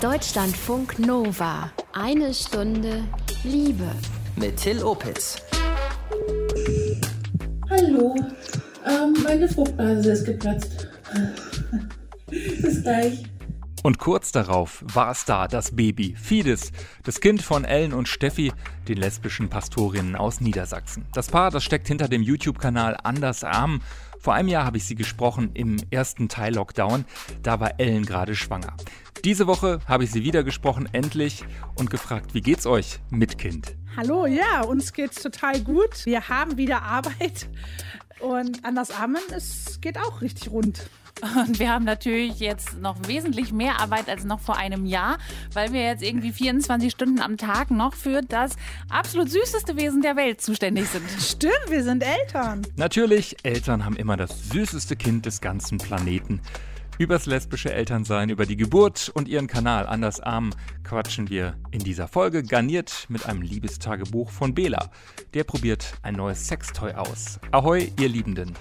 Deutschlandfunk Nova. Eine Stunde Liebe. Mit Till Opitz. Hallo. Ähm, meine Fruchtblase ist geplatzt. Bis gleich. Und kurz darauf war es da, das Baby, Fides, das Kind von Ellen und Steffi, den lesbischen Pastorinnen aus Niedersachsen. Das Paar, das steckt hinter dem YouTube-Kanal Anders Arm. Vor einem Jahr habe ich sie gesprochen im ersten Teil Lockdown. Da war Ellen gerade schwanger. Diese Woche habe ich sie wieder gesprochen, endlich, und gefragt, wie geht's euch mit Kind? Hallo, ja, uns geht's total gut. Wir haben wieder Arbeit und Anders Armen, es geht auch richtig rund. Und wir haben natürlich jetzt noch wesentlich mehr Arbeit als noch vor einem Jahr, weil wir jetzt irgendwie 24 Stunden am Tag noch für das absolut süßeste Wesen der Welt zuständig sind. Stimmt, wir sind Eltern. Natürlich, Eltern haben immer das süßeste Kind des ganzen Planeten. Übers lesbische Elternsein, über die Geburt und ihren Kanal Anders Arm quatschen wir in dieser Folge, garniert mit einem Liebestagebuch von Bela. Der probiert ein neues Sextoy aus. Ahoi, ihr Liebenden.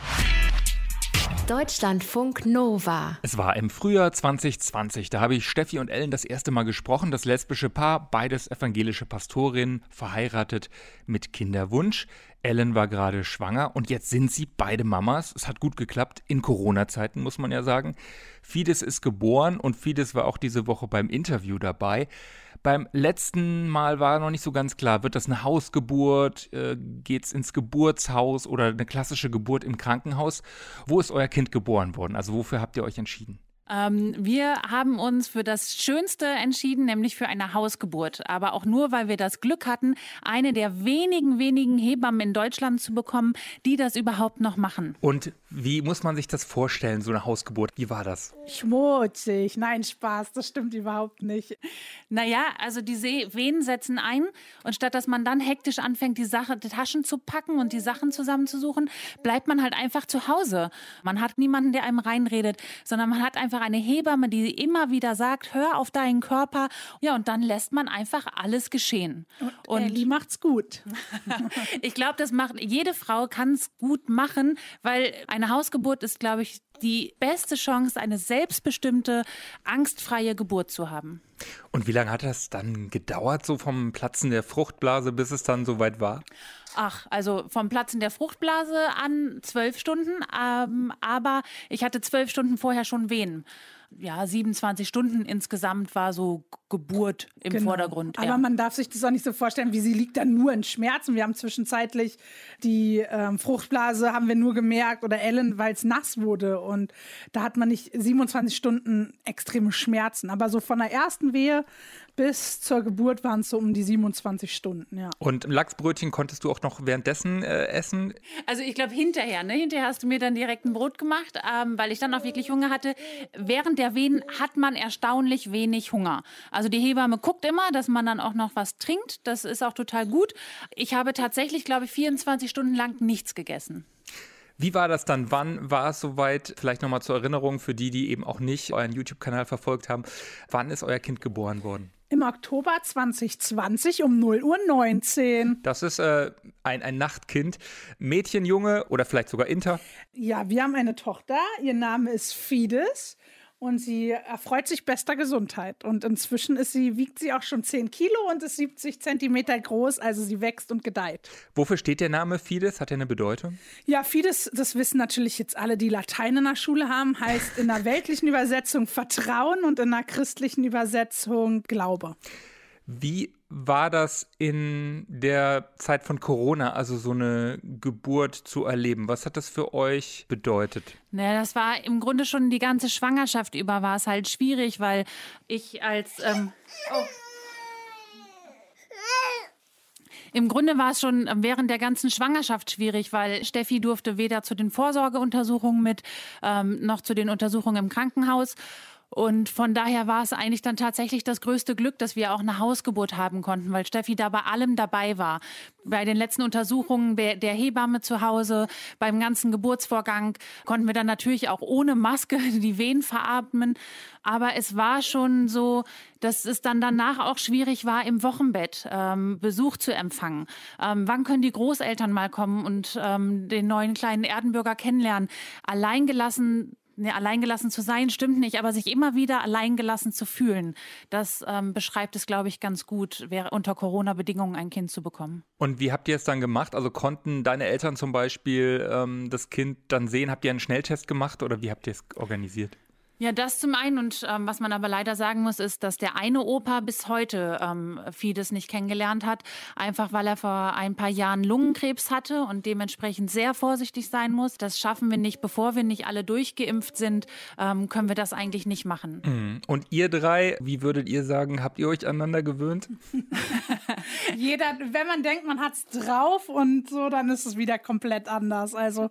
Deutschlandfunk Nova. Es war im Frühjahr 2020. Da habe ich Steffi und Ellen das erste Mal gesprochen. Das lesbische Paar, beides evangelische Pastorinnen, verheiratet mit Kinderwunsch. Ellen war gerade schwanger und jetzt sind sie beide Mamas. Es hat gut geklappt, in Corona-Zeiten muss man ja sagen. Fides ist geboren und Fides war auch diese Woche beim Interview dabei. Beim letzten Mal war noch nicht so ganz klar, wird das eine Hausgeburt, äh, geht es ins Geburtshaus oder eine klassische Geburt im Krankenhaus? Wo ist euer Kind geboren worden? Also wofür habt ihr euch entschieden? Ähm, wir haben uns für das Schönste entschieden, nämlich für eine Hausgeburt. Aber auch nur, weil wir das Glück hatten, eine der wenigen, wenigen Hebammen in Deutschland zu bekommen, die das überhaupt noch machen. Und wie muss man sich das vorstellen, so eine Hausgeburt? Wie war das? Schmutzig. Nein, Spaß, das stimmt überhaupt nicht. Naja, also die Venen setzen ein und statt dass man dann hektisch anfängt, die, Sache, die Taschen zu packen und die Sachen zusammenzusuchen, bleibt man halt einfach zu Hause. Man hat niemanden, der einem reinredet, sondern man hat einfach einfach eine Hebamme, die immer wieder sagt, hör auf deinen Körper. Ja, und dann lässt man einfach alles geschehen. Und, und Ellie macht's gut. ich glaube, das macht jede Frau kann es gut machen, weil eine Hausgeburt ist, glaube ich, die beste Chance, eine selbstbestimmte, angstfreie Geburt zu haben. Und wie lange hat das dann gedauert, so vom Platzen der Fruchtblase, bis es dann soweit war? Ach, also vom Platzen der Fruchtblase an zwölf Stunden, ähm, aber ich hatte zwölf Stunden vorher schon Wehen ja, 27 Stunden insgesamt war so Geburt im genau. Vordergrund. Aber man darf sich das auch nicht so vorstellen, wie sie liegt dann nur in Schmerzen. Wir haben zwischenzeitlich die ähm, Fruchtblase haben wir nur gemerkt oder Ellen, weil es nass wurde und da hat man nicht 27 Stunden extreme Schmerzen. Aber so von der ersten Wehe bis zur Geburt waren es so um die 27 Stunden, ja. Und Lachsbrötchen konntest du auch noch währenddessen äh, essen? Also ich glaube hinterher, ne? Hinterher hast du mir dann direkt ein Brot gemacht, ähm, weil ich dann auch wirklich Hunger hatte. Während der Wehen hat man erstaunlich wenig Hunger. Also die Hebamme guckt immer, dass man dann auch noch was trinkt. Das ist auch total gut. Ich habe tatsächlich, glaube ich, 24 Stunden lang nichts gegessen. Wie war das dann? Wann war es soweit? Vielleicht nochmal zur Erinnerung für die, die eben auch nicht euren YouTube-Kanal verfolgt haben. Wann ist euer Kind geboren worden? Im Oktober 2020 um 0 Uhr 19. Das ist äh, ein, ein Nachtkind. Mädchen, Junge oder vielleicht sogar Inter? Ja, wir haben eine Tochter. Ihr Name ist Fides und sie erfreut sich bester Gesundheit. Und inzwischen ist sie, wiegt sie auch schon 10 Kilo und ist 70 Zentimeter groß, also sie wächst und gedeiht. Wofür steht der Name Fides? Hat er eine Bedeutung? Ja, Fides, das wissen natürlich jetzt alle, die Latein in der Schule haben, heißt in der weltlichen Übersetzung Vertrauen und in der christlichen Übersetzung Glaube. Wie war das in der Zeit von Corona, also so eine Geburt zu erleben? Was hat das für euch bedeutet? Naja, das war im Grunde schon die ganze Schwangerschaft über war es halt schwierig, weil ich als ähm, oh. Im Grunde war es schon während der ganzen Schwangerschaft schwierig, weil Steffi durfte weder zu den Vorsorgeuntersuchungen mit ähm, noch zu den Untersuchungen im Krankenhaus. Und von daher war es eigentlich dann tatsächlich das größte Glück, dass wir auch eine Hausgeburt haben konnten, weil Steffi da bei allem dabei war. Bei den letzten Untersuchungen der Hebamme zu Hause, beim ganzen Geburtsvorgang konnten wir dann natürlich auch ohne Maske die Wehen veratmen. Aber es war schon so, dass es dann danach auch schwierig war, im Wochenbett ähm, Besuch zu empfangen. Ähm, wann können die Großeltern mal kommen und ähm, den neuen kleinen Erdenbürger kennenlernen? Alleingelassen nee, alleingelassen zu sein stimmt nicht, aber sich immer wieder alleingelassen zu fühlen, das ähm, beschreibt es, glaube ich, ganz gut, unter Corona-Bedingungen ein Kind zu bekommen. Und wie habt ihr es dann gemacht? Also konnten deine Eltern zum Beispiel ähm, das Kind dann sehen? Habt ihr einen Schnelltest gemacht oder wie habt ihr es organisiert? Ja, das zum einen. Und ähm, was man aber leider sagen muss, ist, dass der eine Opa bis heute ähm, Fides nicht kennengelernt hat, einfach weil er vor ein paar Jahren Lungenkrebs hatte und dementsprechend sehr vorsichtig sein muss. Das schaffen wir nicht, bevor wir nicht alle durchgeimpft sind, ähm, können wir das eigentlich nicht machen. Mhm. Und ihr drei, wie würdet ihr sagen, habt ihr euch aneinander gewöhnt? Jeder, wenn man denkt, man hat es drauf und so, dann ist es wieder komplett anders. Also,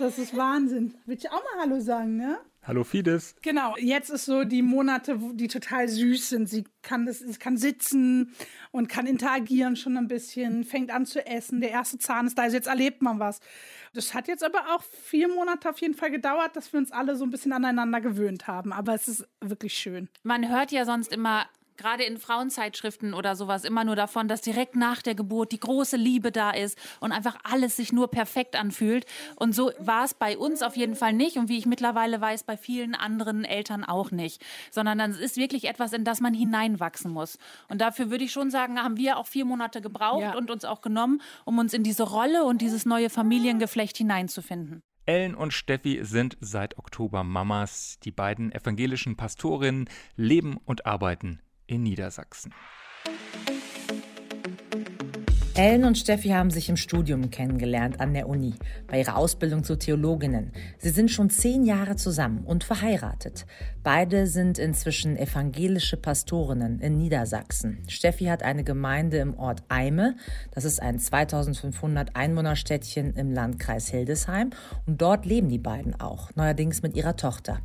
das ist Wahnsinn. Willst du auch mal Hallo sagen, ne? Hallo Fides. Genau, jetzt ist so die Monate, die total süß sind. Sie kann, das, sie kann sitzen und kann interagieren schon ein bisschen, fängt an zu essen. Der erste Zahn ist da, also jetzt erlebt man was. Das hat jetzt aber auch vier Monate auf jeden Fall gedauert, dass wir uns alle so ein bisschen aneinander gewöhnt haben. Aber es ist wirklich schön. Man hört ja sonst immer gerade in Frauenzeitschriften oder sowas immer nur davon, dass direkt nach der Geburt die große Liebe da ist und einfach alles sich nur perfekt anfühlt. Und so war es bei uns auf jeden Fall nicht und wie ich mittlerweile weiß, bei vielen anderen Eltern auch nicht. Sondern dann ist wirklich etwas, in das man hineinwachsen muss. Und dafür würde ich schon sagen, haben wir auch vier Monate gebraucht ja. und uns auch genommen, um uns in diese Rolle und dieses neue Familiengeflecht hineinzufinden. Ellen und Steffi sind seit Oktober Mamas. Die beiden evangelischen Pastorinnen leben und arbeiten in Niedersachsen. Ellen und Steffi haben sich im Studium kennengelernt an der Uni, bei ihrer Ausbildung zu Theologinnen. Sie sind schon zehn Jahre zusammen und verheiratet. Beide sind inzwischen evangelische Pastorinnen in Niedersachsen. Steffi hat eine Gemeinde im Ort Eime. Das ist ein 2500 Einwohnerstädtchen im Landkreis Hildesheim. Und dort leben die beiden auch, neuerdings mit ihrer Tochter.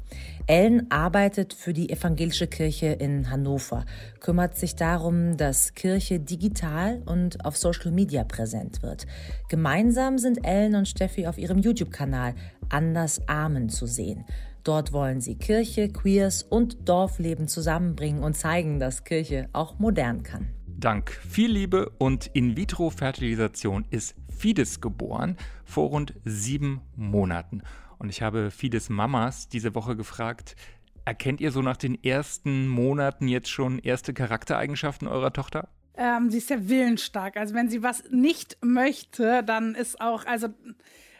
Ellen arbeitet für die evangelische Kirche in Hannover, kümmert sich darum, dass Kirche digital und auf Social Media präsent wird. Gemeinsam sind Ellen und Steffi auf ihrem YouTube-Kanal Anders Armen zu sehen. Dort wollen sie Kirche, Queers und Dorfleben zusammenbringen und zeigen, dass Kirche auch modern kann. Dank viel Liebe und In-vitro-Fertilisation ist Fides geboren vor rund sieben Monaten. Und ich habe Fides Mamas diese Woche gefragt, erkennt ihr so nach den ersten Monaten jetzt schon erste Charaktereigenschaften eurer Tochter? Ähm, sie ist sehr willensstark. Also wenn sie was nicht möchte, dann ist auch, also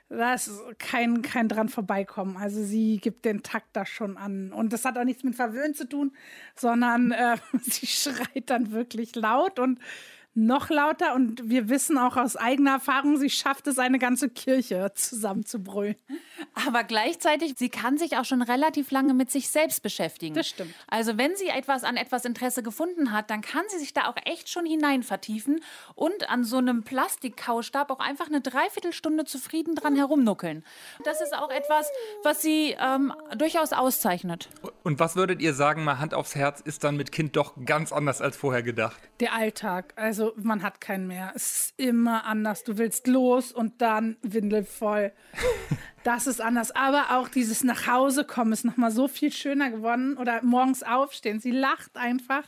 da ist kein, kein dran vorbeikommen. Also sie gibt den Takt da schon an. Und das hat auch nichts mit Verwöhnen zu tun, sondern äh, sie schreit dann wirklich laut und noch lauter und wir wissen auch aus eigener Erfahrung, sie schafft es, eine ganze Kirche zusammenzubrüllen. Aber gleichzeitig, sie kann sich auch schon relativ lange mit sich selbst beschäftigen. Das stimmt. Also wenn sie etwas an etwas Interesse gefunden hat, dann kann sie sich da auch echt schon hinein vertiefen und an so einem Plastikkaustab auch einfach eine Dreiviertelstunde zufrieden dran herumnuckeln. Das ist auch etwas, was sie ähm, durchaus auszeichnet. Und was würdet ihr sagen, mal Hand aufs Herz, ist dann mit Kind doch ganz anders als vorher gedacht? Der Alltag. Also man hat keinen mehr. Es ist immer anders. Du willst los und dann Windel voll. Das ist anders. Aber auch dieses nach Hause kommen ist nochmal so viel schöner geworden. Oder morgens aufstehen. Sie lacht einfach.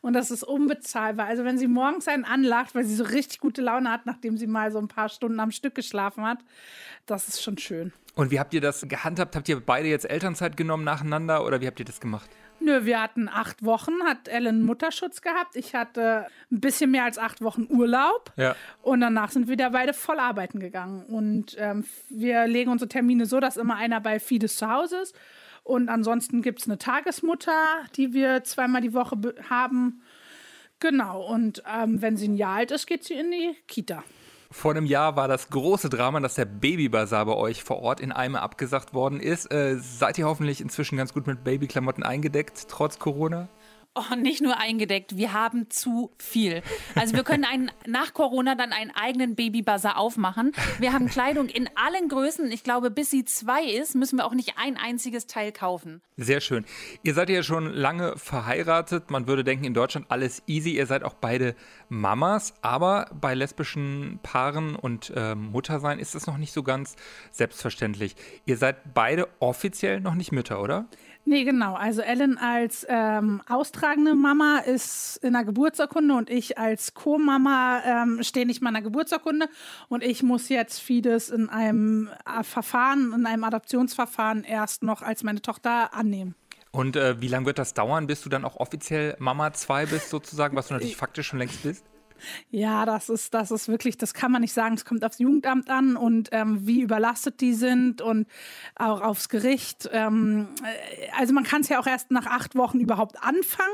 Und das ist unbezahlbar. Also wenn sie morgens einen anlacht, weil sie so richtig gute Laune hat, nachdem sie mal so ein paar Stunden am Stück geschlafen hat, das ist schon schön. Und wie habt ihr das gehandhabt? Habt ihr beide jetzt Elternzeit genommen nacheinander oder wie habt ihr das gemacht? Nö, wir hatten acht Wochen, hat Ellen Mutterschutz gehabt. Ich hatte ein bisschen mehr als acht Wochen Urlaub. Ja. Und danach sind wir wieder beide voll arbeiten gegangen. Und ähm, wir legen unsere Termine so, dass immer einer bei Fides zu Hause ist. Und ansonsten gibt es eine Tagesmutter, die wir zweimal die Woche haben. Genau. Und ähm, wenn sie ein Jahr alt ist, geht sie in die Kita. Vor einem Jahr war das große Drama, dass der Babybazar bei euch vor Ort in Eime abgesagt worden ist. Äh, seid ihr hoffentlich inzwischen ganz gut mit Babyklamotten eingedeckt, trotz Corona? Oh, nicht nur eingedeckt, wir haben zu viel. Also wir können einen, nach Corona dann einen eigenen Babybazar aufmachen. Wir haben Kleidung in allen Größen. Ich glaube, bis sie zwei ist, müssen wir auch nicht ein einziges Teil kaufen. Sehr schön. Ihr seid ja schon lange verheiratet. Man würde denken, in Deutschland alles easy. Ihr seid auch beide Mamas. Aber bei lesbischen Paaren und äh, Muttersein ist das noch nicht so ganz selbstverständlich. Ihr seid beide offiziell noch nicht Mütter, oder? Nee, genau. Also Ellen als ähm, austragende Mama ist in der Geburtsurkunde und ich als Co-Mama ähm, stehe nicht mal in der Geburtsurkunde und ich muss jetzt Fides in einem äh, Verfahren, in einem Adoptionsverfahren erst noch als meine Tochter annehmen. Und äh, wie lange wird das dauern, bis du dann auch offiziell Mama 2 bist, sozusagen, was du natürlich faktisch schon längst bist? Ja, das ist, das ist wirklich, das kann man nicht sagen. Es kommt aufs Jugendamt an und ähm, wie überlastet die sind und auch aufs Gericht. Ähm, äh, also man kann es ja auch erst nach acht Wochen überhaupt anfangen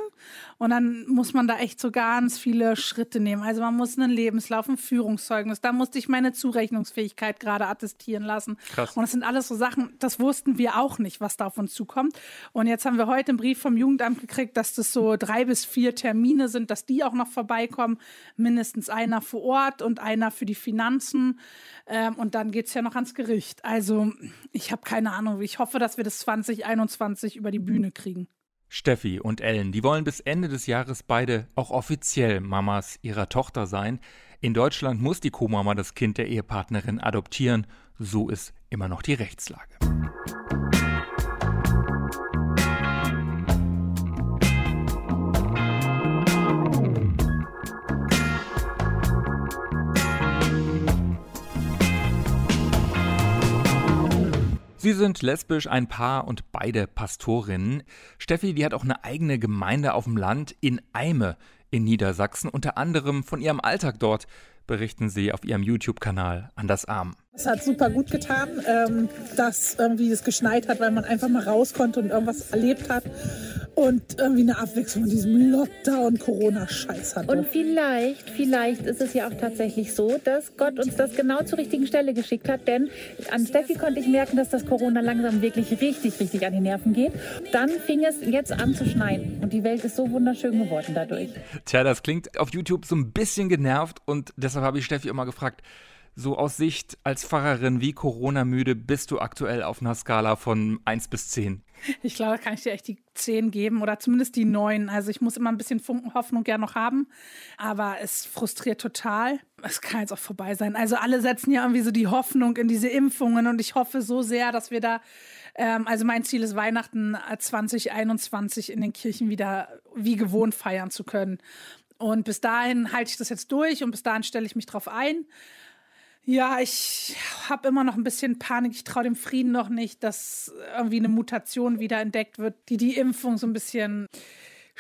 und dann muss man da echt so ganz viele Schritte nehmen. Also man muss einen Lebenslauf, ein Führungszeugnis, da musste ich meine Zurechnungsfähigkeit gerade attestieren lassen. Krass. Und das sind alles so Sachen, das wussten wir auch nicht, was da auf uns zukommt. Und jetzt haben wir heute einen Brief vom Jugendamt gekriegt, dass das so drei bis vier Termine sind, dass die auch noch vorbeikommen mindestens einer vor Ort und einer für die Finanzen. Ähm, und dann geht es ja noch ans Gericht. Also ich habe keine Ahnung. Ich hoffe, dass wir das 2021 über die Bühne kriegen. Steffi und Ellen, die wollen bis Ende des Jahres beide auch offiziell Mamas ihrer Tochter sein. In Deutschland muss die Co-Mama das Kind der Ehepartnerin adoptieren. So ist immer noch die Rechtslage. Sie sind lesbisch, ein Paar und beide Pastorinnen. Steffi, die hat auch eine eigene Gemeinde auf dem Land in Eime in Niedersachsen, unter anderem von ihrem Alltag dort berichten sie auf ihrem YouTube-Kanal Anders Arm. Es hat super gut getan, ähm, dass irgendwie es geschneit hat, weil man einfach mal raus konnte und irgendwas erlebt hat und irgendwie eine Abwechslung von diesem Lockdown Corona-Scheiß hatte. Und vielleicht, vielleicht ist es ja auch tatsächlich so, dass Gott uns das genau zur richtigen Stelle geschickt hat, denn an Steffi konnte ich merken, dass das Corona langsam wirklich richtig, richtig an die Nerven geht. Dann fing es jetzt an zu schneien und die Welt ist so wunderschön geworden dadurch. Tja, das klingt auf YouTube so ein bisschen genervt und deshalb habe ich Steffi immer gefragt, so aus Sicht als Pfarrerin, wie Corona-müde bist du aktuell auf einer Skala von 1 bis 10? Ich glaube, da kann ich dir echt die 10 geben oder zumindest die 9. Also ich muss immer ein bisschen Funken Hoffnung ja noch haben, aber es frustriert total. Es kann jetzt auch vorbei sein. Also alle setzen ja irgendwie so die Hoffnung in diese Impfungen und ich hoffe so sehr, dass wir da ähm, also mein Ziel ist Weihnachten 2021 in den Kirchen wieder wie gewohnt feiern zu können. Und bis dahin halte ich das jetzt durch und bis dahin stelle ich mich drauf ein. Ja, ich habe immer noch ein bisschen Panik. Ich traue dem Frieden noch nicht, dass irgendwie eine Mutation wieder entdeckt wird, die die Impfung so ein bisschen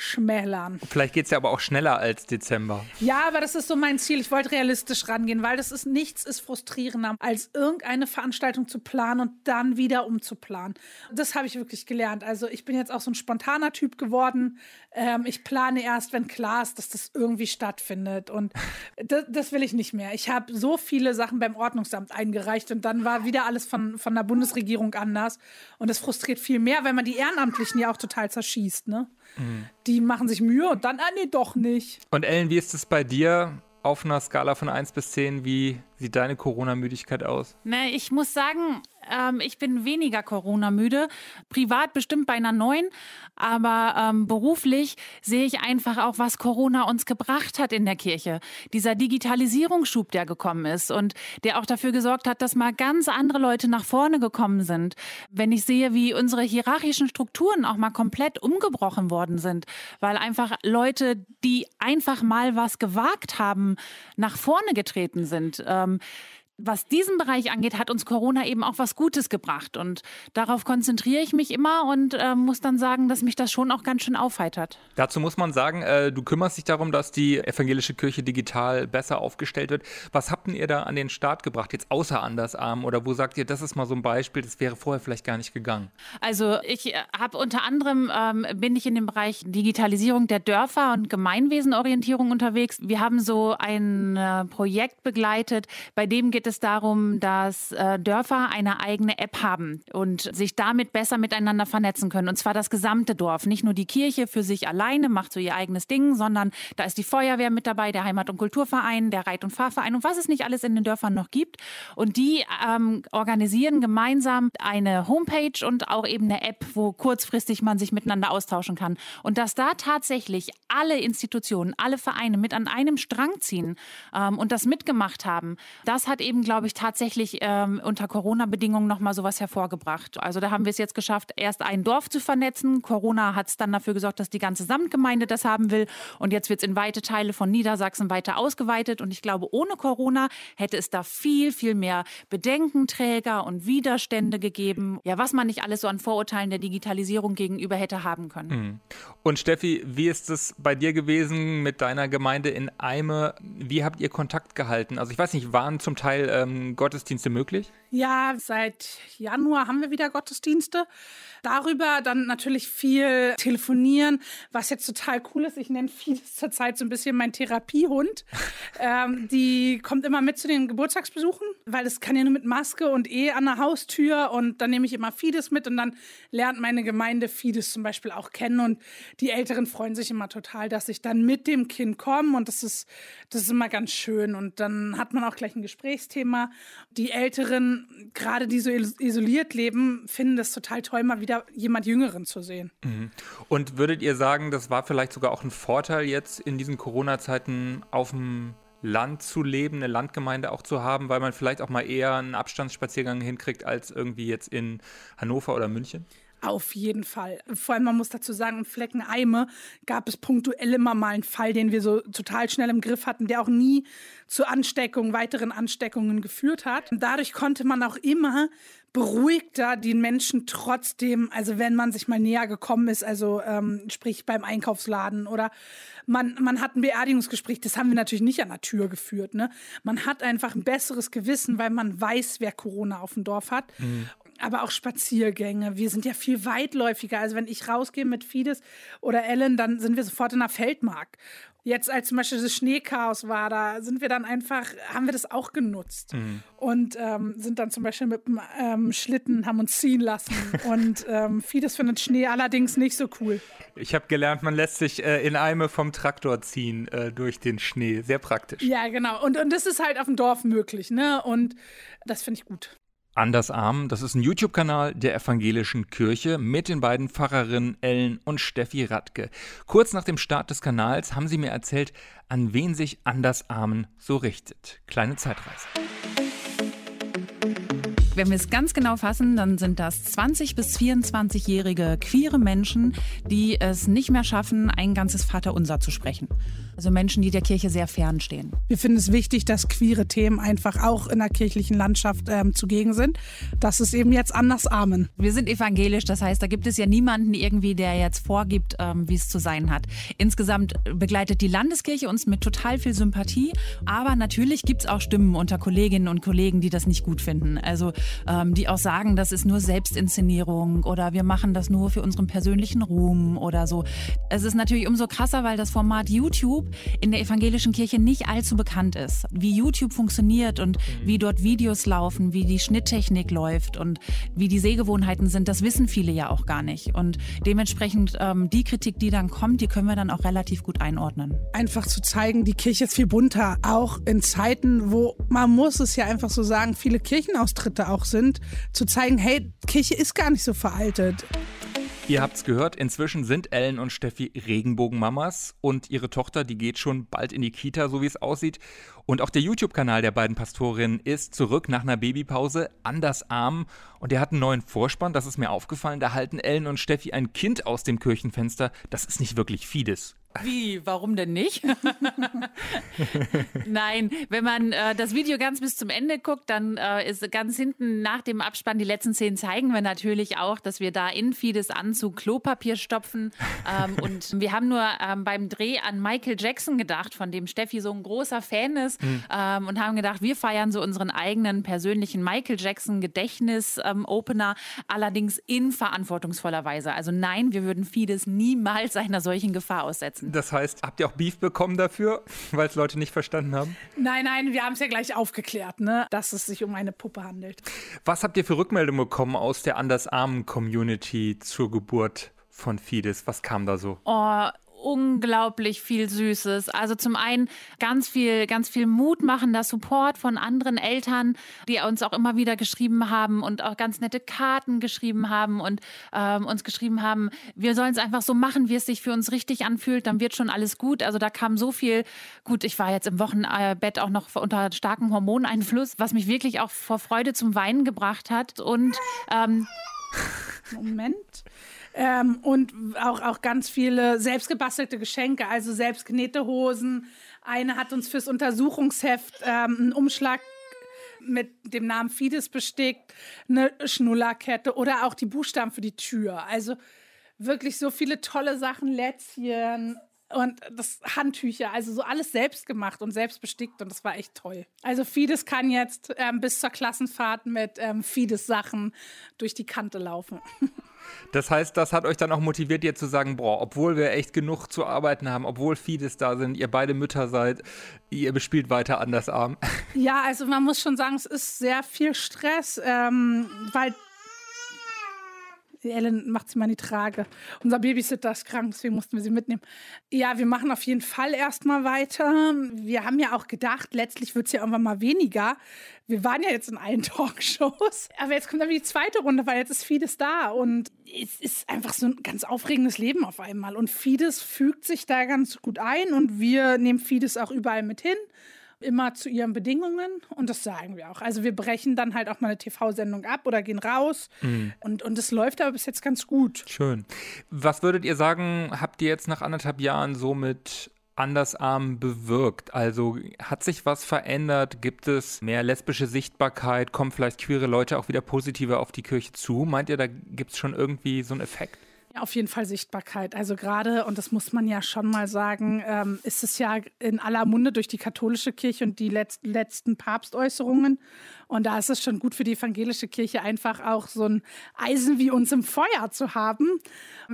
schmälern. Vielleicht geht es ja aber auch schneller als Dezember. Ja, aber das ist so mein Ziel. Ich wollte realistisch rangehen, weil das ist nichts ist frustrierender, als irgendeine Veranstaltung zu planen und dann wieder umzuplanen. Das habe ich wirklich gelernt. Also ich bin jetzt auch so ein spontaner Typ geworden. Ähm, ich plane erst, wenn klar ist, dass das irgendwie stattfindet. Und das, das will ich nicht mehr. Ich habe so viele Sachen beim Ordnungsamt eingereicht und dann war wieder alles von, von der Bundesregierung anders. Und das frustriert viel mehr, weil man die Ehrenamtlichen ja auch total zerschießt. Ne? Mhm. Die machen sich Mühe und dann, ah nee, doch nicht. Und Ellen, wie ist es bei dir auf einer Skala von 1 bis 10? Wie sieht deine Corona-Müdigkeit aus? Ne, ich muss sagen, ähm, ich bin weniger Corona-müde. Privat bestimmt bei einer neuen, aber ähm, beruflich sehe ich einfach auch, was Corona uns gebracht hat in der Kirche. Dieser Digitalisierungsschub, der gekommen ist und der auch dafür gesorgt hat, dass mal ganz andere Leute nach vorne gekommen sind. Wenn ich sehe, wie unsere hierarchischen Strukturen auch mal komplett umgebrochen worden sind, weil einfach Leute, die einfach mal was gewagt haben, nach vorne getreten sind. Ähm, um, was diesen Bereich angeht, hat uns Corona eben auch was Gutes gebracht. Und darauf konzentriere ich mich immer und äh, muss dann sagen, dass mich das schon auch ganz schön aufheitert. Dazu muss man sagen, äh, du kümmerst dich darum, dass die evangelische Kirche digital besser aufgestellt wird. Was habt ihr da an den Start gebracht, jetzt außer Andersarm? Oder wo sagt ihr, das ist mal so ein Beispiel, das wäre vorher vielleicht gar nicht gegangen? Also ich äh, habe unter anderem, ähm, bin ich in dem Bereich Digitalisierung der Dörfer und Gemeinwesenorientierung unterwegs. Wir haben so ein äh, Projekt begleitet, bei dem geht es es darum, dass äh, Dörfer eine eigene App haben und sich damit besser miteinander vernetzen können. Und zwar das gesamte Dorf. Nicht nur die Kirche für sich alleine macht so ihr eigenes Ding, sondern da ist die Feuerwehr mit dabei, der Heimat- und Kulturverein, der Reit- und Fahrverein und was es nicht alles in den Dörfern noch gibt. Und die ähm, organisieren gemeinsam eine Homepage und auch eben eine App, wo kurzfristig man sich miteinander austauschen kann. Und dass da tatsächlich alle Institutionen, alle Vereine mit an einem Strang ziehen ähm, und das mitgemacht haben, das hat eben deswegen, glaube ich, tatsächlich ähm, unter Corona-Bedingungen nochmal sowas hervorgebracht. Also da haben wir es jetzt geschafft, erst ein Dorf zu vernetzen. Corona hat es dann dafür gesorgt, dass die ganze Samtgemeinde das haben will. Und jetzt wird es in weite Teile von Niedersachsen weiter ausgeweitet. Und ich glaube, ohne Corona hätte es da viel, viel mehr Bedenkenträger und Widerstände gegeben. Ja, was man nicht alles so an Vorurteilen der Digitalisierung gegenüber hätte haben können. Mhm. Und Steffi, wie ist es bei dir gewesen mit deiner Gemeinde in Eime? Wie habt ihr Kontakt gehalten? Also ich weiß nicht, waren zum Teil ähm, Gottesdienste möglich? Ja, seit Januar haben wir wieder Gottesdienste. Darüber dann natürlich viel telefonieren, was jetzt total cool ist. Ich nenne vieles zurzeit so ein bisschen mein Therapiehund. ähm, die kommt immer mit zu den Geburtstagsbesuchen, weil es kann ja nur mit Maske und eh an der Haustür und dann nehme ich immer Fides mit und dann lernt meine Gemeinde Fides zum Beispiel auch kennen und die Älteren freuen sich immer total, dass ich dann mit dem Kind komme und das ist, das ist immer ganz schön und dann hat man auch gleich ein Gesprächsthema. Die Älteren, gerade die so isoliert leben, finden das total toll, mal wieder jemand Jüngeren zu sehen. Mhm. Und würdet ihr sagen, das war vielleicht sogar auch ein Vorteil jetzt in diesen Corona-Zeiten auf dem Land zu leben, eine Landgemeinde auch zu haben, weil man vielleicht auch mal eher einen Abstandsspaziergang hinkriegt als irgendwie jetzt in Hannover oder München? Auf jeden Fall. Vor allem, man muss dazu sagen, in Fleckeneime gab es punktuell immer mal einen Fall, den wir so total schnell im Griff hatten, der auch nie zu Ansteckungen, weiteren Ansteckungen geführt hat. Und dadurch konnte man auch immer beruhigter den Menschen trotzdem, also wenn man sich mal näher gekommen ist, also ähm, sprich beim Einkaufsladen oder man, man hat ein Beerdigungsgespräch, das haben wir natürlich nicht an der Tür geführt. Ne? Man hat einfach ein besseres Gewissen, weil man weiß, wer Corona auf dem Dorf hat. Mhm aber auch Spaziergänge. Wir sind ja viel weitläufiger. Also wenn ich rausgehe mit Fides oder Ellen, dann sind wir sofort in der Feldmark. Jetzt, als zum Beispiel das Schneechaos war, da sind wir dann einfach, haben wir das auch genutzt mhm. und ähm, sind dann zum Beispiel mit dem ähm, Schlitten, haben uns ziehen lassen. und ähm, Fides findet Schnee allerdings nicht so cool. Ich habe gelernt, man lässt sich äh, in Eime vom Traktor ziehen äh, durch den Schnee. Sehr praktisch. Ja, genau. Und, und das ist halt auf dem Dorf möglich, ne? Und das finde ich gut. Andersarm, das ist ein YouTube-Kanal der evangelischen Kirche mit den beiden Pfarrerinnen Ellen und Steffi Radke. Kurz nach dem Start des Kanals haben sie mir erzählt, an wen sich Andersarmen so richtet. Kleine Zeitreise. Wenn wir es ganz genau fassen, dann sind das 20 bis 24-jährige queere Menschen, die es nicht mehr schaffen, ein ganzes Vaterunser zu sprechen. Also Menschen, die der Kirche sehr fern stehen. Wir finden es wichtig, dass queere Themen einfach auch in der kirchlichen Landschaft ähm, zugegen sind. Das ist eben jetzt anders Amen. Wir sind evangelisch, das heißt, da gibt es ja niemanden irgendwie, der jetzt vorgibt, ähm, wie es zu sein hat. Insgesamt begleitet die Landeskirche uns mit total viel Sympathie, aber natürlich gibt es auch Stimmen unter Kolleginnen und Kollegen, die das nicht gut finden. Also ähm, die auch sagen, das ist nur Selbstinszenierung oder wir machen das nur für unseren persönlichen Ruhm oder so. Es ist natürlich umso krasser, weil das Format YouTube in der evangelischen Kirche nicht allzu bekannt ist. Wie YouTube funktioniert und wie dort Videos laufen, wie die Schnitttechnik läuft und wie die Sehgewohnheiten sind, das wissen viele ja auch gar nicht. Und dementsprechend ähm, die Kritik, die dann kommt, die können wir dann auch relativ gut einordnen. Einfach zu zeigen, die Kirche ist viel bunter, auch in Zeiten, wo man muss es ja einfach so sagen, viele Kirchenaustritte auch sind, zu zeigen, hey, Kirche ist gar nicht so veraltet. Ihr habt's gehört, inzwischen sind Ellen und Steffi Regenbogenmamas und ihre Tochter, die geht schon bald in die Kita, so wie es aussieht. Und auch der YouTube-Kanal der beiden Pastorinnen ist zurück nach einer Babypause andersarm und er hat einen neuen Vorspann, das ist mir aufgefallen. Da halten Ellen und Steffi ein Kind aus dem Kirchenfenster. Das ist nicht wirklich Fides. Wie, warum denn nicht? Nein, wenn man äh, das Video ganz bis zum Ende guckt, dann äh, ist ganz hinten nach dem Abspann die letzten Szenen zeigen wir natürlich auch, dass wir da in Fides Anzug Klopapier stopfen. Ähm, und wir haben nur ähm, beim Dreh an Michael Jackson gedacht, von dem Steffi so ein großer Fan ist, mhm. ähm, und haben gedacht, wir feiern so unseren eigenen persönlichen Michael Jackson Gedächtnis-Opener, ähm, allerdings in verantwortungsvoller Weise. Also nein, wir würden Fides niemals einer solchen Gefahr aussetzen setzen. Das heißt, habt ihr auch Beef bekommen dafür, weil es Leute nicht verstanden haben? Nein, nein, wir haben es ja gleich aufgeklärt, ne? dass es sich um eine Puppe handelt. Was habt ihr für Rückmeldungen bekommen aus der andersarmen Community zur Geburt von Fides? Was kam da so? Oh, unglaublich viel Süßes. Also zum einen ganz viel, ganz viel mutmachender Support von anderen Eltern, die uns auch immer wieder geschrieben haben und auch ganz nette Karten geschrieben haben und ähm, uns geschrieben haben, wir sollen es einfach so machen, wie es sich für uns richtig anfühlt, dann wird schon alles gut. Also da kam so viel. Gut, ich war jetzt im Wochenbett auch noch unter starkem Hormoneinfluss, was mich wirklich auch vor Freude zum Weinen gebracht hat und ähm, Moment. Ähm, und auch, auch ganz viele selbstgebastelte Geschenke, also selbstgenähte Hosen. Eine hat uns fürs Untersuchungsheft ähm, einen Umschlag mit dem Namen Fides bestickt, eine Schnullerkette oder auch die Buchstaben für die Tür. Also wirklich so viele tolle Sachen, Lätzchen und das Handtücher, also so alles selbst gemacht und selbst bestickt und das war echt toll. Also Fides kann jetzt ähm, bis zur Klassenfahrt mit ähm, Fides Sachen durch die Kante laufen. Das heißt, das hat euch dann auch motiviert, ihr zu sagen, boah, obwohl wir echt genug zu arbeiten haben, obwohl Fides da sind, ihr beide Mütter seid, ihr bespielt weiter Andersarm. Ja, also man muss schon sagen, es ist sehr viel Stress, ähm, weil Ellen macht sie mal in die Trage. Unser Babysitter ist krank, deswegen mussten wir sie mitnehmen. Ja, wir machen auf jeden Fall erstmal weiter. Wir haben ja auch gedacht, letztlich wird es ja irgendwann mal weniger. Wir waren ja jetzt in allen Talkshows. Aber jetzt kommt dann die zweite Runde, weil jetzt ist Fides da. Und es ist einfach so ein ganz aufregendes Leben auf einmal. Und Fides fügt sich da ganz gut ein. Und wir nehmen Fides auch überall mit hin immer zu ihren Bedingungen und das sagen wir auch. Also wir brechen dann halt auch mal eine TV-Sendung ab oder gehen raus mhm. und, und es läuft aber bis jetzt ganz gut. Schön. Was würdet ihr sagen, habt ihr jetzt nach anderthalb Jahren so mit Andersarm bewirkt? Also hat sich was verändert? Gibt es mehr lesbische Sichtbarkeit? Kommen vielleicht queere Leute auch wieder positiver auf die Kirche zu? Meint ihr, da gibt es schon irgendwie so einen Effekt? Ja, auf jeden Fall Sichtbarkeit. Also gerade, und das muss man ja schon mal sagen, ähm, ist es ja in aller Munde durch die katholische Kirche und die letz letzten Papstäußerungen. Und da ist es schon gut für die evangelische Kirche einfach auch so ein Eisen wie uns im Feuer zu haben.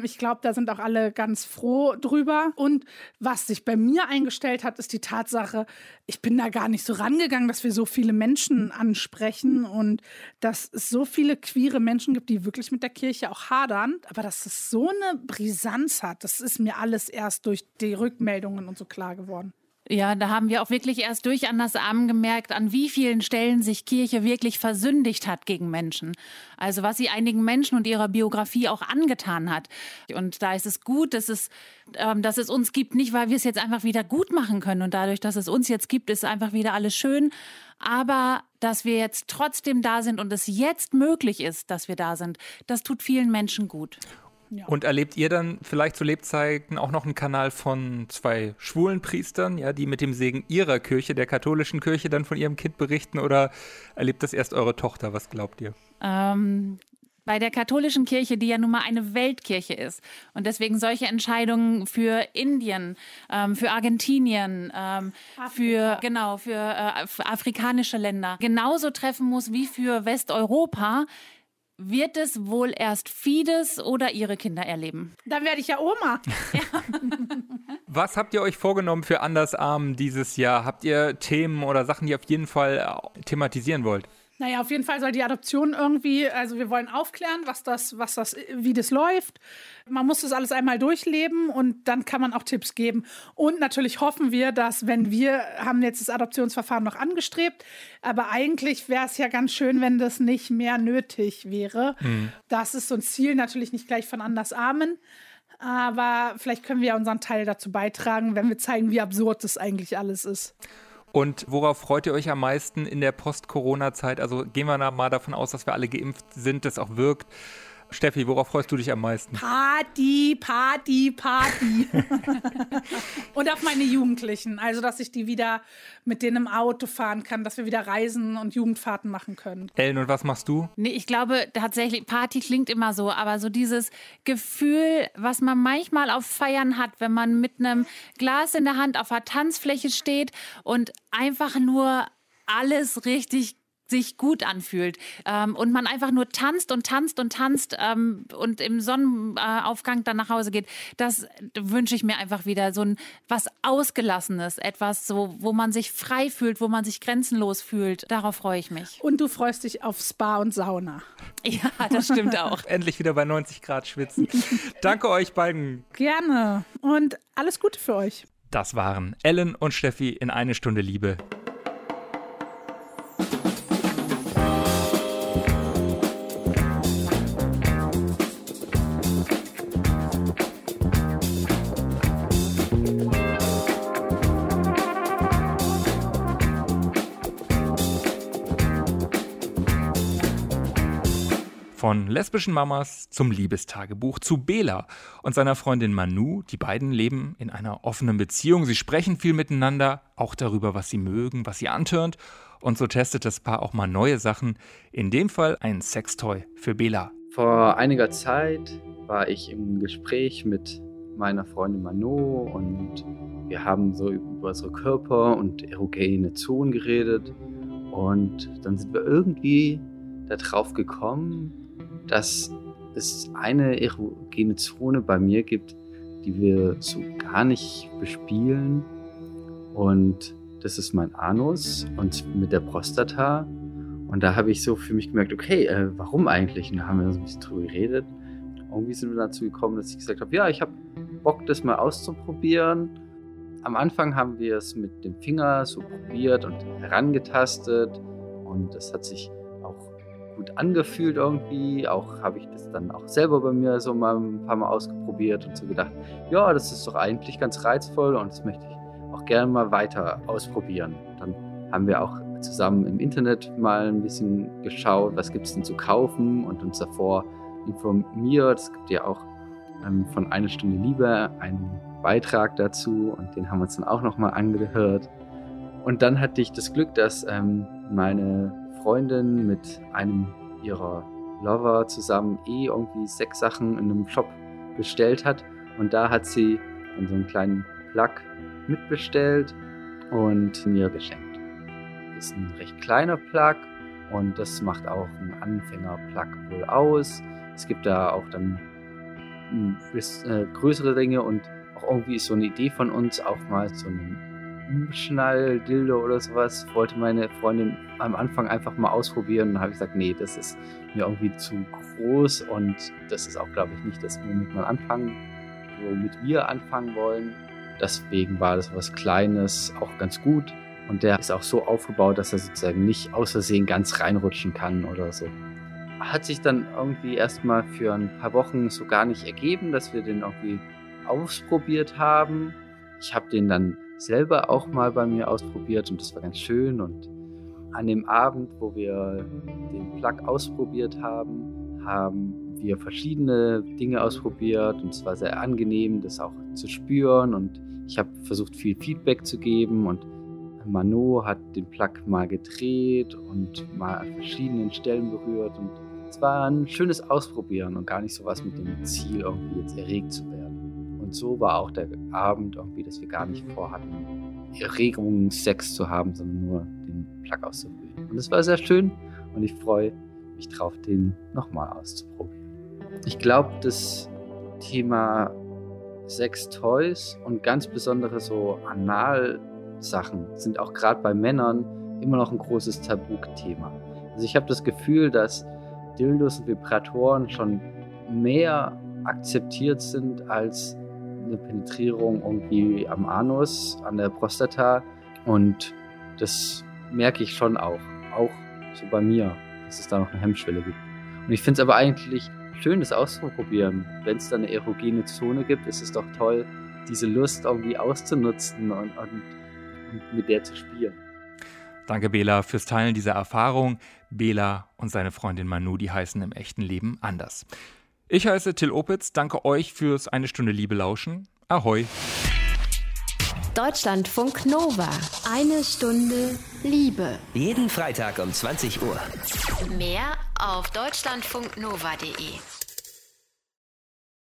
Ich glaube, da sind auch alle ganz froh drüber. Und was sich bei mir eingestellt hat, ist die Tatsache, ich bin da gar nicht so rangegangen, dass wir so viele Menschen ansprechen und dass es so viele queere Menschen gibt, die wirklich mit der Kirche auch hadern. Aber dass so eine Brisanz hat, das ist mir alles erst durch die Rückmeldungen und so klar geworden. Ja, da haben wir auch wirklich erst durch Anders Armen gemerkt, an wie vielen Stellen sich Kirche wirklich versündigt hat gegen Menschen. Also was sie einigen Menschen und ihrer Biografie auch angetan hat. Und da ist es gut, dass es, ähm, dass es uns gibt, nicht weil wir es jetzt einfach wieder gut machen können. Und dadurch, dass es uns jetzt gibt, ist einfach wieder alles schön. Aber dass wir jetzt trotzdem da sind und es jetzt möglich ist, dass wir da sind, das tut vielen Menschen gut. Ja. Und erlebt ihr dann vielleicht zu Lebzeiten auch noch einen Kanal von zwei schwulen Priestern, ja, die mit dem Segen ihrer Kirche, der katholischen Kirche, dann von ihrem Kind berichten? Oder erlebt das erst eure Tochter? Was glaubt ihr? Ähm, bei der katholischen Kirche, die ja nun mal eine Weltkirche ist und deswegen solche Entscheidungen für Indien, ähm, für Argentinien, ähm, für genau für, äh, für afrikanische Länder genauso treffen muss wie für Westeuropa, wird es wohl erst Fides oder ihre Kinder erleben? Dann werde ich ja Oma. Ja. Was habt ihr euch vorgenommen für Andersarm dieses Jahr? Habt ihr Themen oder Sachen, die ihr auf jeden Fall äh, thematisieren wollt? Naja, auf jeden Fall soll die Adoption irgendwie, also wir wollen aufklären, was das, was das, wie das läuft. Man muss das alles einmal durchleben und dann kann man auch Tipps geben. Und natürlich hoffen wir, dass wenn wir haben jetzt das Adoptionsverfahren noch angestrebt, aber eigentlich wäre es ja ganz schön, wenn das nicht mehr nötig wäre. Mhm. Das ist so ein Ziel, natürlich nicht gleich von Andersarmen. Aber vielleicht können wir ja unseren Teil dazu beitragen, wenn wir zeigen, wie absurd das eigentlich alles ist. Und worauf freut ihr euch am meisten in der Post-Corona-Zeit? Also gehen wir mal davon aus, dass wir alle geimpft sind, das auch wirkt. Steffi, worauf freust du dich am meisten? Party, Party, Party. und auf meine Jugendlichen. Also, dass ich die wieder mit denen im Auto fahren kann, dass wir wieder Reisen und Jugendfahrten machen können. Ellen, und was machst du? Nee, ich glaube tatsächlich, Party klingt immer so, aber so dieses Gefühl, was man manchmal auf Feiern hat, wenn man mit einem Glas in der Hand auf einer Tanzfläche steht und einfach nur alles richtig sich gut anfühlt ähm, und man einfach nur tanzt und tanzt und tanzt ähm, und im Sonnenaufgang dann nach Hause geht, das wünsche ich mir einfach wieder so ein was Ausgelassenes, etwas so, wo man sich frei fühlt, wo man sich grenzenlos fühlt. Darauf freue ich mich. Und du freust dich auf Spa und Sauna. Ja, das stimmt auch. Endlich wieder bei 90 Grad schwitzen. Danke euch beiden. Gerne und alles Gute für euch. Das waren Ellen und Steffi in eine Stunde Liebe. Von lesbischen Mamas zum Liebestagebuch zu Bela und seiner Freundin Manu. Die beiden leben in einer offenen Beziehung. Sie sprechen viel miteinander, auch darüber, was sie mögen, was sie antörnt. Und so testet das Paar auch mal neue Sachen. In dem Fall ein Sextoy für Bela. Vor einiger Zeit war ich im Gespräch mit meiner Freundin Manu und wir haben so über unsere Körper und erogene Zonen geredet. Und dann sind wir irgendwie darauf gekommen, dass es eine erogene Zone bei mir gibt, die wir so gar nicht bespielen. Und das ist mein Anus und mit der Prostata. Und da habe ich so für mich gemerkt, okay, äh, warum eigentlich? Und da haben wir so ein bisschen drüber geredet. Irgendwie sind wir dazu gekommen, dass ich gesagt habe, ja, ich habe Bock, das mal auszuprobieren. Am Anfang haben wir es mit dem Finger so probiert und herangetastet. Und das hat sich gut angefühlt irgendwie. Auch habe ich das dann auch selber bei mir so mal ein paar Mal ausprobiert und so gedacht, ja, das ist doch eigentlich ganz reizvoll und das möchte ich auch gerne mal weiter ausprobieren. Dann haben wir auch zusammen im Internet mal ein bisschen geschaut, was gibt es denn zu kaufen und uns davor informiert. Es gibt ja auch ähm, von Eine Stunde Liebe einen Beitrag dazu und den haben wir uns dann auch nochmal angehört. Und dann hatte ich das Glück, dass ähm, meine Freundin mit einem ihrer Lover zusammen eh irgendwie sechs Sachen in einem Shop bestellt hat. Und da hat sie dann so einen kleinen Plug mitbestellt und mir geschenkt. Ist ein recht kleiner Plug und das macht auch ein Anfänger-Plug wohl aus. Es gibt da auch dann äh, größere Dinge und auch irgendwie ist so eine Idee von uns, auch mal so einen Umschnall-Dildo oder sowas, wollte meine Freundin am Anfang einfach mal ausprobieren. Und dann habe ich gesagt, nee, das ist mir irgendwie zu groß und das ist auch, glaube ich, nicht das, womit man anfangen, womit wir anfangen wollen. Deswegen war das was Kleines auch ganz gut. Und der ist auch so aufgebaut, dass er sozusagen nicht außersehen ganz reinrutschen kann oder so. Hat sich dann irgendwie erstmal für ein paar Wochen so gar nicht ergeben, dass wir den irgendwie ausprobiert haben. Ich habe den dann selber auch mal bei mir ausprobiert und das war ganz schön. Und an dem Abend, wo wir den Plug ausprobiert haben, haben wir verschiedene Dinge ausprobiert und es war sehr angenehm, das auch zu spüren. Und ich habe versucht, viel Feedback zu geben und Mano hat den Plug mal gedreht und mal an verschiedenen Stellen berührt. Und es war ein schönes Ausprobieren und gar nicht so was mit dem Ziel, irgendwie jetzt erregt zu werden. Und so war auch der Abend irgendwie, dass wir gar nicht vorhatten, Erregungssex zu haben, sondern nur den Plug auszuprobieren. Und es war sehr schön und ich freue mich drauf, den nochmal auszuprobieren. Ich glaube, das Thema Sex Toys und ganz besondere so Anal-Sachen sind auch gerade bei Männern immer noch ein großes Tabuthema. Also ich habe das Gefühl, dass Dildos und Vibratoren schon mehr akzeptiert sind als eine Penetrierung irgendwie am Anus, an der Prostata. Und das merke ich schon auch. Auch so bei mir, dass es da noch eine Hemmschwelle gibt. Und ich finde es aber eigentlich schön, das auszuprobieren. Wenn es da eine erogene Zone gibt, ist es doch toll, diese Lust irgendwie auszunutzen und, und, und mit der zu spielen. Danke, Bela, fürs Teilen dieser Erfahrung. Bela und seine Freundin Manu, die heißen im echten Leben anders. Ich heiße Till Opitz, danke euch fürs Eine Stunde Liebe lauschen. Ahoi. Deutschlandfunk Nova. Eine Stunde Liebe. Jeden Freitag um 20 Uhr. Mehr auf deutschlandfunknova.de.